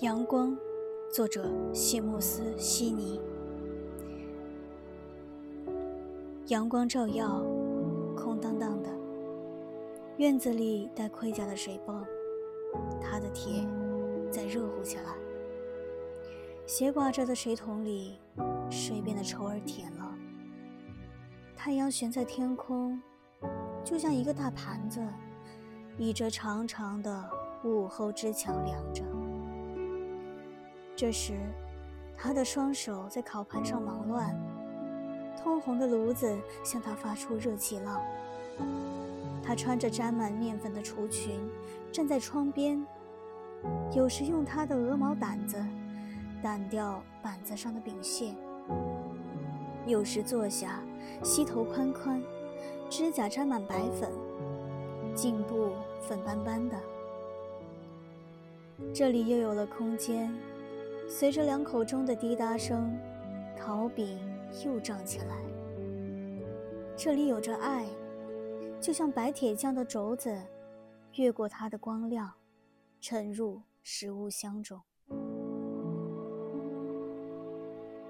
阳光，作者西穆斯·悉尼。阳光照耀，空荡荡的院子里带盔甲的水泵，它的铁在热乎起来。斜挂着的水桶里，水变得稠而甜了。太阳悬在天空，就像一个大盘子，倚着长长的午后之墙凉着。这时，他的双手在烤盘上忙乱，通红的炉子向他发出热气浪。他穿着沾满面粉的厨裙，站在窗边，有时用他的鹅毛掸子掸掉板子上的饼屑，有时坐下，膝头宽宽，指甲沾满白粉，颈部粉斑斑的。这里又有了空间。随着两口中的滴答声，烤饼又胀起来。这里有着爱，就像白铁匠的轴子，越过它的光亮，沉入食物箱中。